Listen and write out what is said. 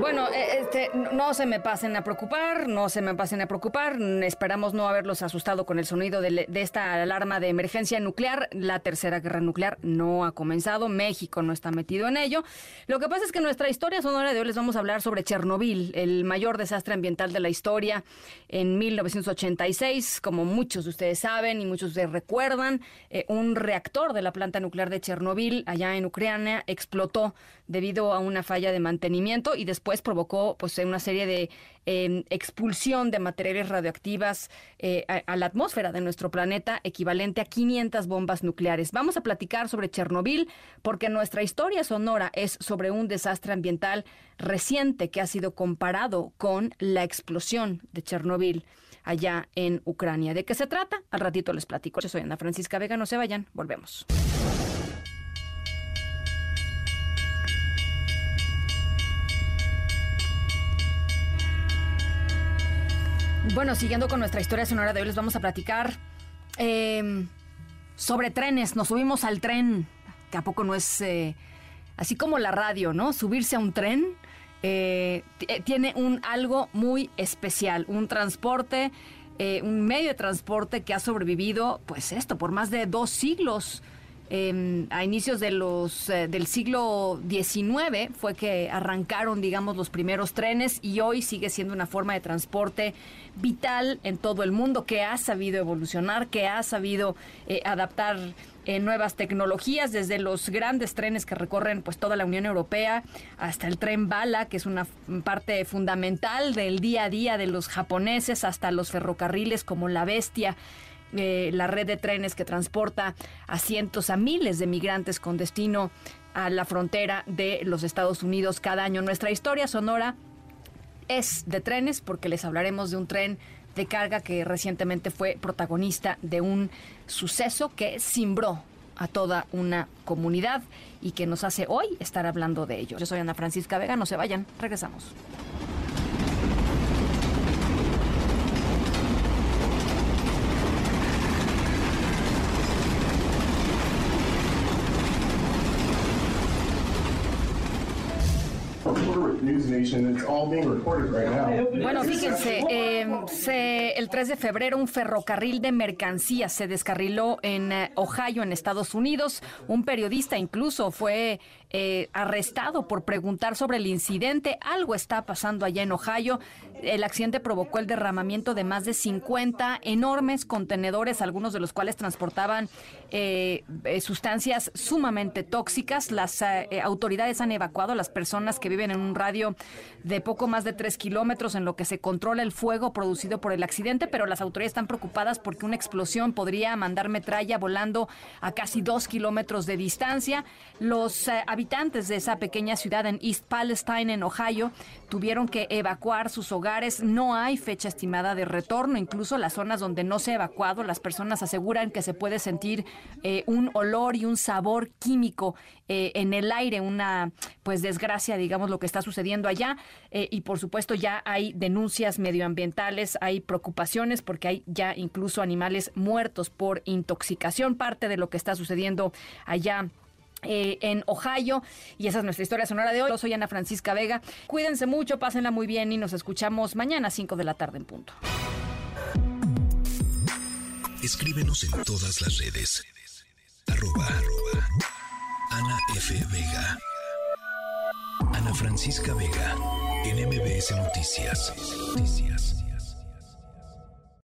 Bueno, eh, este, no se me pasen a preocupar, no se me pasen a preocupar. Esperamos no haberlos asustado con el sonido de, de, esta alarma de emergencia nuclear. La tercera guerra nuclear no ha comenzado, México no está metido en ello. Lo que pasa es que nuestra historia sonora de hoy les vamos a hablar sobre Chernobyl, el mayor desastre ambiental de la historia en 1986. Como muchos de ustedes saben y muchos de ustedes recuerdan, eh, un reactor de la planta nuclear de Chernobyl allá en Ucrania explotó debido a una falla de mantenimiento y después provocó pues una serie de eh, expulsión de materiales radioactivas eh, a, a, la atmósfera de nuestro planeta, equivalente a 500 bombas nucleares. Vamos a platicar sobre Chernobyl porque nuestra historia sonora es sobre un desastre ambiental reciente que ha sido comparado con la explosión de Chernobyl allá en Ucrania. ¿De qué se trata? Al ratito les platico. Yo soy Ana Francisca Vega, no se vayan, volvemos. Bueno, siguiendo con nuestra historia sonora de hoy, les vamos a platicar eh, sobre trenes. Nos subimos al tren, que a poco no es eh, así como la radio, ¿no? Subirse a un tren eh, tiene un algo muy especial, un transporte, eh, un medio de transporte que ha sobrevivido, pues esto, por más de dos siglos. Eh, a inicios de los, eh, del siglo XIX fue que arrancaron, digamos, los primeros trenes y hoy sigue siendo una forma de transporte vital en todo el mundo que ha sabido evolucionar, que ha sabido eh, adaptar nuevas tecnologías, desde los grandes trenes que recorren pues toda la Unión Europea hasta el tren bala, que es una parte fundamental del día a día de los japoneses, hasta los ferrocarriles como la bestia eh, la red de trenes que transporta a cientos, a miles de migrantes con destino a la frontera de los Estados Unidos cada año. Nuestra historia sonora es de trenes porque les hablaremos de un tren de carga que recientemente fue protagonista de un suceso que cimbró a toda una comunidad y que nos hace hoy estar hablando de ello. Yo soy Ana Francisca Vega, no se vayan, regresamos. Bueno, fíjense, eh, se, el 3 de febrero un ferrocarril de mercancías se descarriló en eh, Ohio, en Estados Unidos. Un periodista incluso fue eh, arrestado por preguntar sobre el incidente. Algo está pasando allá en Ohio. El accidente provocó el derramamiento de más de 50 enormes contenedores, algunos de los cuales transportaban eh, eh, sustancias sumamente tóxicas. Las eh, autoridades han evacuado a las personas que viven en un radio de poco más de 3 kilómetros en lo que se controla el fuego producido por el accidente, pero las autoridades están preocupadas porque una explosión podría mandar metralla volando a casi 2 kilómetros de distancia. Los habitantes de esa pequeña ciudad en East Palestine, en Ohio, tuvieron que evacuar sus hogares. No hay fecha estimada de retorno. Incluso las zonas donde no se ha evacuado, las personas aseguran que se puede sentir eh, un olor y un sabor químico eh, en el aire, una pues desgracia, digamos, lo que está sucediendo allá. Eh, y por supuesto ya hay denuncias medioambientales, hay preocupaciones porque hay ya incluso animales muertos por intoxicación, parte de lo que está sucediendo allá. Eh, en Ohio. Y esa es nuestra historia sonora de hoy. Yo soy Ana Francisca Vega. Cuídense mucho, pásenla muy bien y nos escuchamos mañana a 5 de la tarde en punto. Escríbenos en todas las redes. Arroba, arroba Ana F. Vega. Ana Francisca Vega. En MBS Noticias. Noticias.